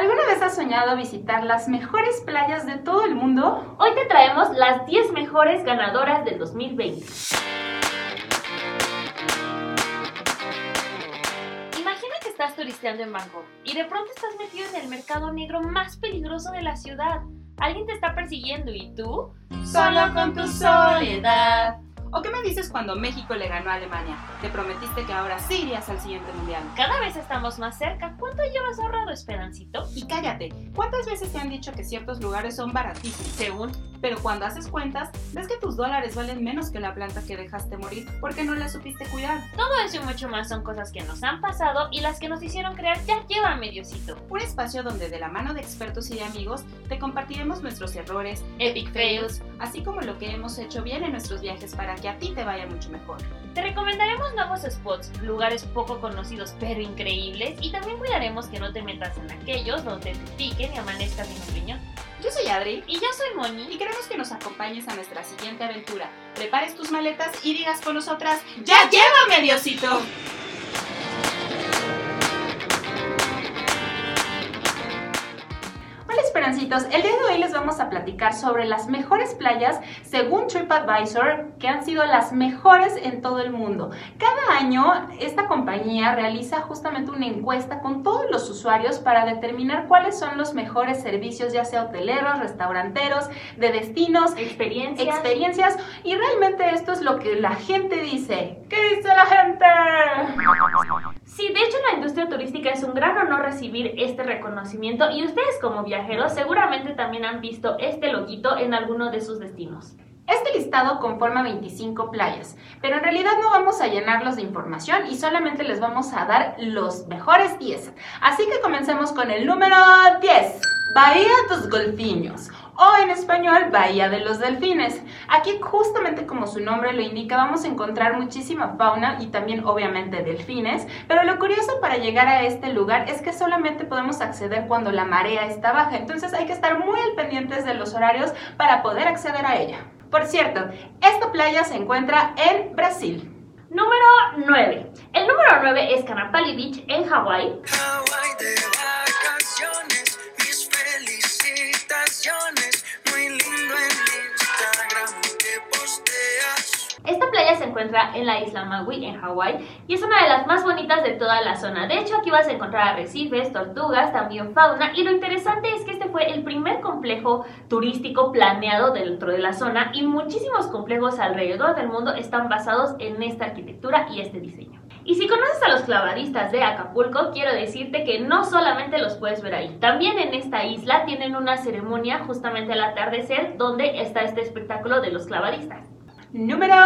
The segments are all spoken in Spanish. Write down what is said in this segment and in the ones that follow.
¿Alguna vez has soñado visitar las mejores playas de todo el mundo? Hoy te traemos las 10 mejores ganadoras del 2020. Imagina que estás turisteando en Bangkok y de pronto estás metido en el mercado negro más peligroso de la ciudad. Alguien te está persiguiendo y tú, solo con tu soledad. ¿O qué me dices cuando México le ganó a Alemania? Te prometiste que ahora sí irías al siguiente mundial. Cada vez estamos más cerca. ¿Cuánto llevas ahorrado, Esperancito? Y cállate, ¿cuántas veces te han dicho que ciertos lugares son baratísimos? Según. Pero cuando haces cuentas, ves que tus dólares valen menos que la planta que dejaste morir porque no la supiste cuidar. Todo eso y mucho más son cosas que nos han pasado y las que nos hicieron crear ya lleva mediocito. Un espacio donde de la mano de expertos y de amigos te compartiremos nuestros errores, epic fails, así como lo que hemos hecho bien en nuestros viajes para que a ti te vaya mucho mejor. Te recomendaremos nuevos spots, lugares poco conocidos pero increíbles y también cuidaremos que no te metas en aquellos donde te piquen y amanezcas en un riñón. Yo soy Adri y yo soy Moni y queremos que nos acompañes a nuestra siguiente aventura. Prepares tus maletas y digas con nosotras, ¡Ya llévame, Diosito! El día de hoy les vamos a platicar sobre las mejores playas según TripAdvisor que han sido las mejores en todo el mundo. Cada año esta compañía realiza justamente una encuesta con todos los usuarios para determinar cuáles son los mejores servicios, ya sea hoteleros, restauranteros, de destinos, experiencias. experiencias y realmente esto es lo que la gente dice. ¿Qué dice la gente? Industria turística es un gran honor recibir este reconocimiento y ustedes como viajeros seguramente también han visto este loguito en alguno de sus destinos. Este listado conforma 25 playas, pero en realidad no vamos a llenarlos de información y solamente les vamos a dar los mejores 10. Así que comencemos con el número 10, Bahía dos Golfiños o en español Bahía de los Delfines. Aquí justamente como su nombre lo indica vamos a encontrar muchísima fauna y también obviamente delfines, pero lo curioso para llegar a este lugar es que solamente podemos acceder cuando la marea está baja, entonces hay que estar muy al pendientes de los horarios para poder acceder a ella. Por cierto, esta playa se encuentra en Brasil. Número 9. El número 9 es Canapali Beach en Hawái. Esta playa se encuentra en la isla Maui, en Hawái, y es una de las más bonitas de toda la zona. De hecho, aquí vas a encontrar arrecifes, tortugas, también fauna, y lo interesante es que este fue el primer complejo turístico planeado dentro de la zona, y muchísimos complejos alrededor del mundo están basados en esta arquitectura y este diseño. Y si conoces a los clavadistas de Acapulco, quiero decirte que no solamente los puedes ver ahí, también en esta isla tienen una ceremonia justamente al atardecer donde está este espectáculo de los clavadistas. Número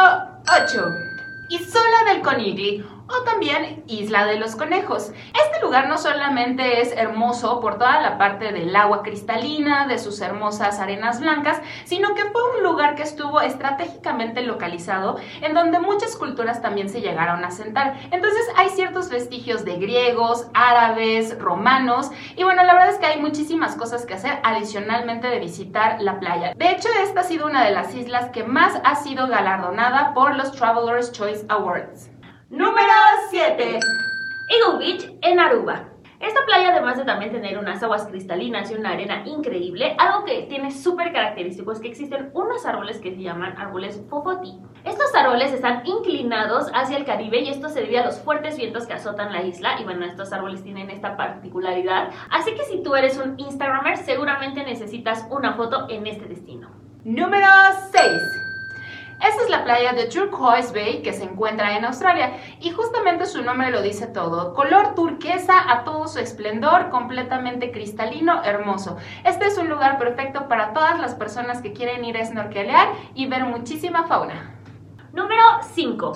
8. Isola del Conigli o también Isla de los Conejos. Este lugar no solamente es hermoso por toda la parte del agua cristalina, de sus hermosas arenas blancas, sino que fue un lugar que estuvo estratégicamente localizado en donde muchas culturas también se llegaron a sentar. Entonces hay ciertos vestigios de griegos, árabes, romanos y bueno, la verdad es que hay muchísimas cosas que hacer adicionalmente de visitar la playa. De hecho, esta ha sido una de las islas que más ha sido galardonada por los Travelers Choice Awards. Número 7. Eagle Beach en Aruba. Esta playa, además de también tener unas aguas cristalinas y una arena increíble, algo que tiene súper característico es que existen unos árboles que se llaman árboles fofoti. Estos árboles están inclinados hacia el Caribe y esto se debe a los fuertes vientos que azotan la isla. Y bueno, estos árboles tienen esta particularidad. Así que si tú eres un Instagramer, seguramente necesitas una foto en este destino. Número 6. Esta es la playa de Turquoise Bay que se encuentra en Australia y justamente su nombre lo dice todo. Color turquesa a todo su esplendor, completamente cristalino, hermoso. Este es un lugar perfecto para todas las personas que quieren ir a snorkelear y ver muchísima fauna. Número 5.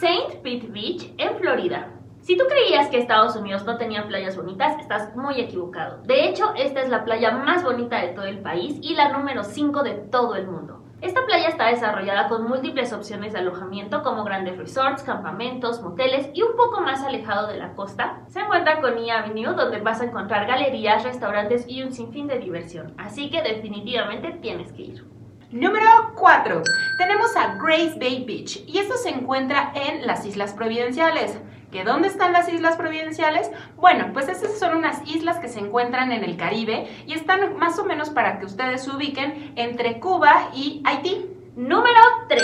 Saint Pete Beach en Florida. Si tú creías que Estados Unidos no tenía playas bonitas, estás muy equivocado. De hecho, esta es la playa más bonita de todo el país y la número 5 de todo el mundo. Esta playa está desarrollada con múltiples opciones de alojamiento como grandes resorts, campamentos, moteles y un poco más alejado de la costa se encuentra Coney Avenue donde vas a encontrar galerías, restaurantes y un sinfín de diversión. Así que definitivamente tienes que ir. Número 4. Tenemos a Grace Bay Beach y esto se encuentra en las Islas Providenciales. ¿Que dónde están las islas providenciales? Bueno, pues esas son unas islas que se encuentran en el Caribe y están más o menos para que ustedes se ubiquen entre Cuba y Haití. Número 3.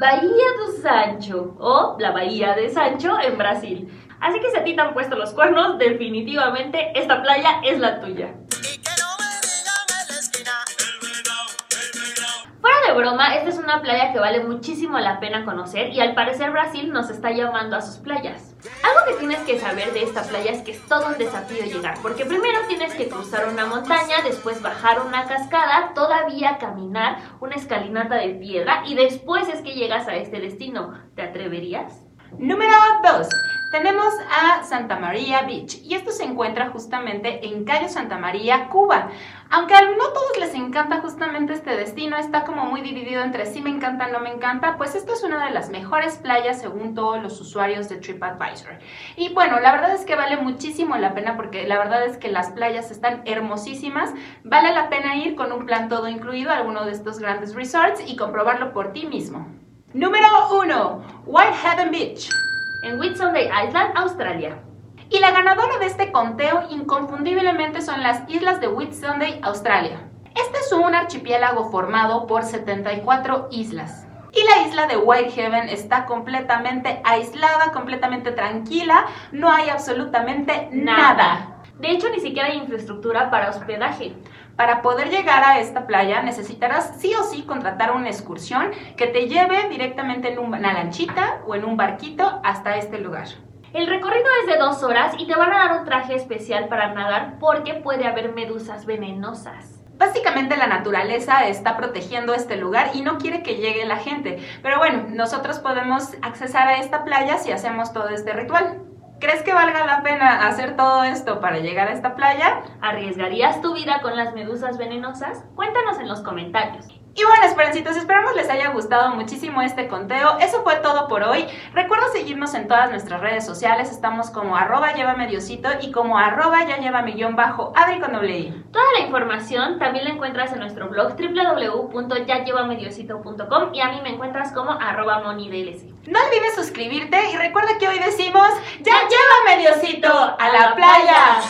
Bahía do Sancho o la Bahía de Sancho en Brasil. Así que si a ti te han puesto los cuernos, definitivamente esta playa es la tuya. Fuera de broma, esta es una playa que vale muchísimo la pena conocer y al parecer Brasil nos está llamando a sus playas. Algo que tienes que saber de esta playa es que es todo un desafío llegar, porque primero tienes que cruzar una montaña, después bajar una cascada, todavía caminar una escalinata de piedra y después es que llegas a este destino. ¿Te atreverías? Número 2. Tenemos a Santa María Beach y esto se encuentra justamente en Calle Santa María, Cuba. Aunque a no todos les encanta justamente este destino, está como muy dividido entre sí me encanta, no me encanta, pues esto es una de las mejores playas según todos los usuarios de TripAdvisor. Y bueno, la verdad es que vale muchísimo la pena porque la verdad es que las playas están hermosísimas. Vale la pena ir con un plan todo incluido a alguno de estos grandes resorts y comprobarlo por ti mismo. Número 1. Whitehaven Beach en Whitsunday Island, Australia. Y la ganadora de este conteo inconfundiblemente son las islas de Whitsunday, Australia. Este es un archipiélago formado por 74 islas. Y la isla de Whitehaven está completamente aislada, completamente tranquila, no hay absolutamente nada. De hecho, ni siquiera hay infraestructura para hospedaje. Para poder llegar a esta playa necesitarás sí o sí contratar una excursión que te lleve directamente en una lanchita o en un barquito hasta este lugar. El recorrido es de dos horas y te van a dar un traje especial para nadar porque puede haber medusas venenosas. Básicamente la naturaleza está protegiendo este lugar y no quiere que llegue la gente. Pero bueno, nosotros podemos accesar a esta playa si hacemos todo este ritual. ¿Crees que valga la pena hacer todo esto para llegar a esta playa? ¿Arriesgarías tu vida con las medusas venenosas? Cuéntanos en los comentarios. Y bueno, esperancitos, esperamos les haya gustado muchísimo este conteo. Eso fue todo por hoy. Recuerda seguirnos en todas nuestras redes sociales. Estamos como arroba llévame diosito y como arroba ya lleva millón bajo Adri con doble Toda la información también la encuentras en nuestro blog www.yallevamediosito.com y a mí me encuentras como arroba monidlc. No olvides suscribirte y recuerda que hoy decimos ya llévame diosito a la playa.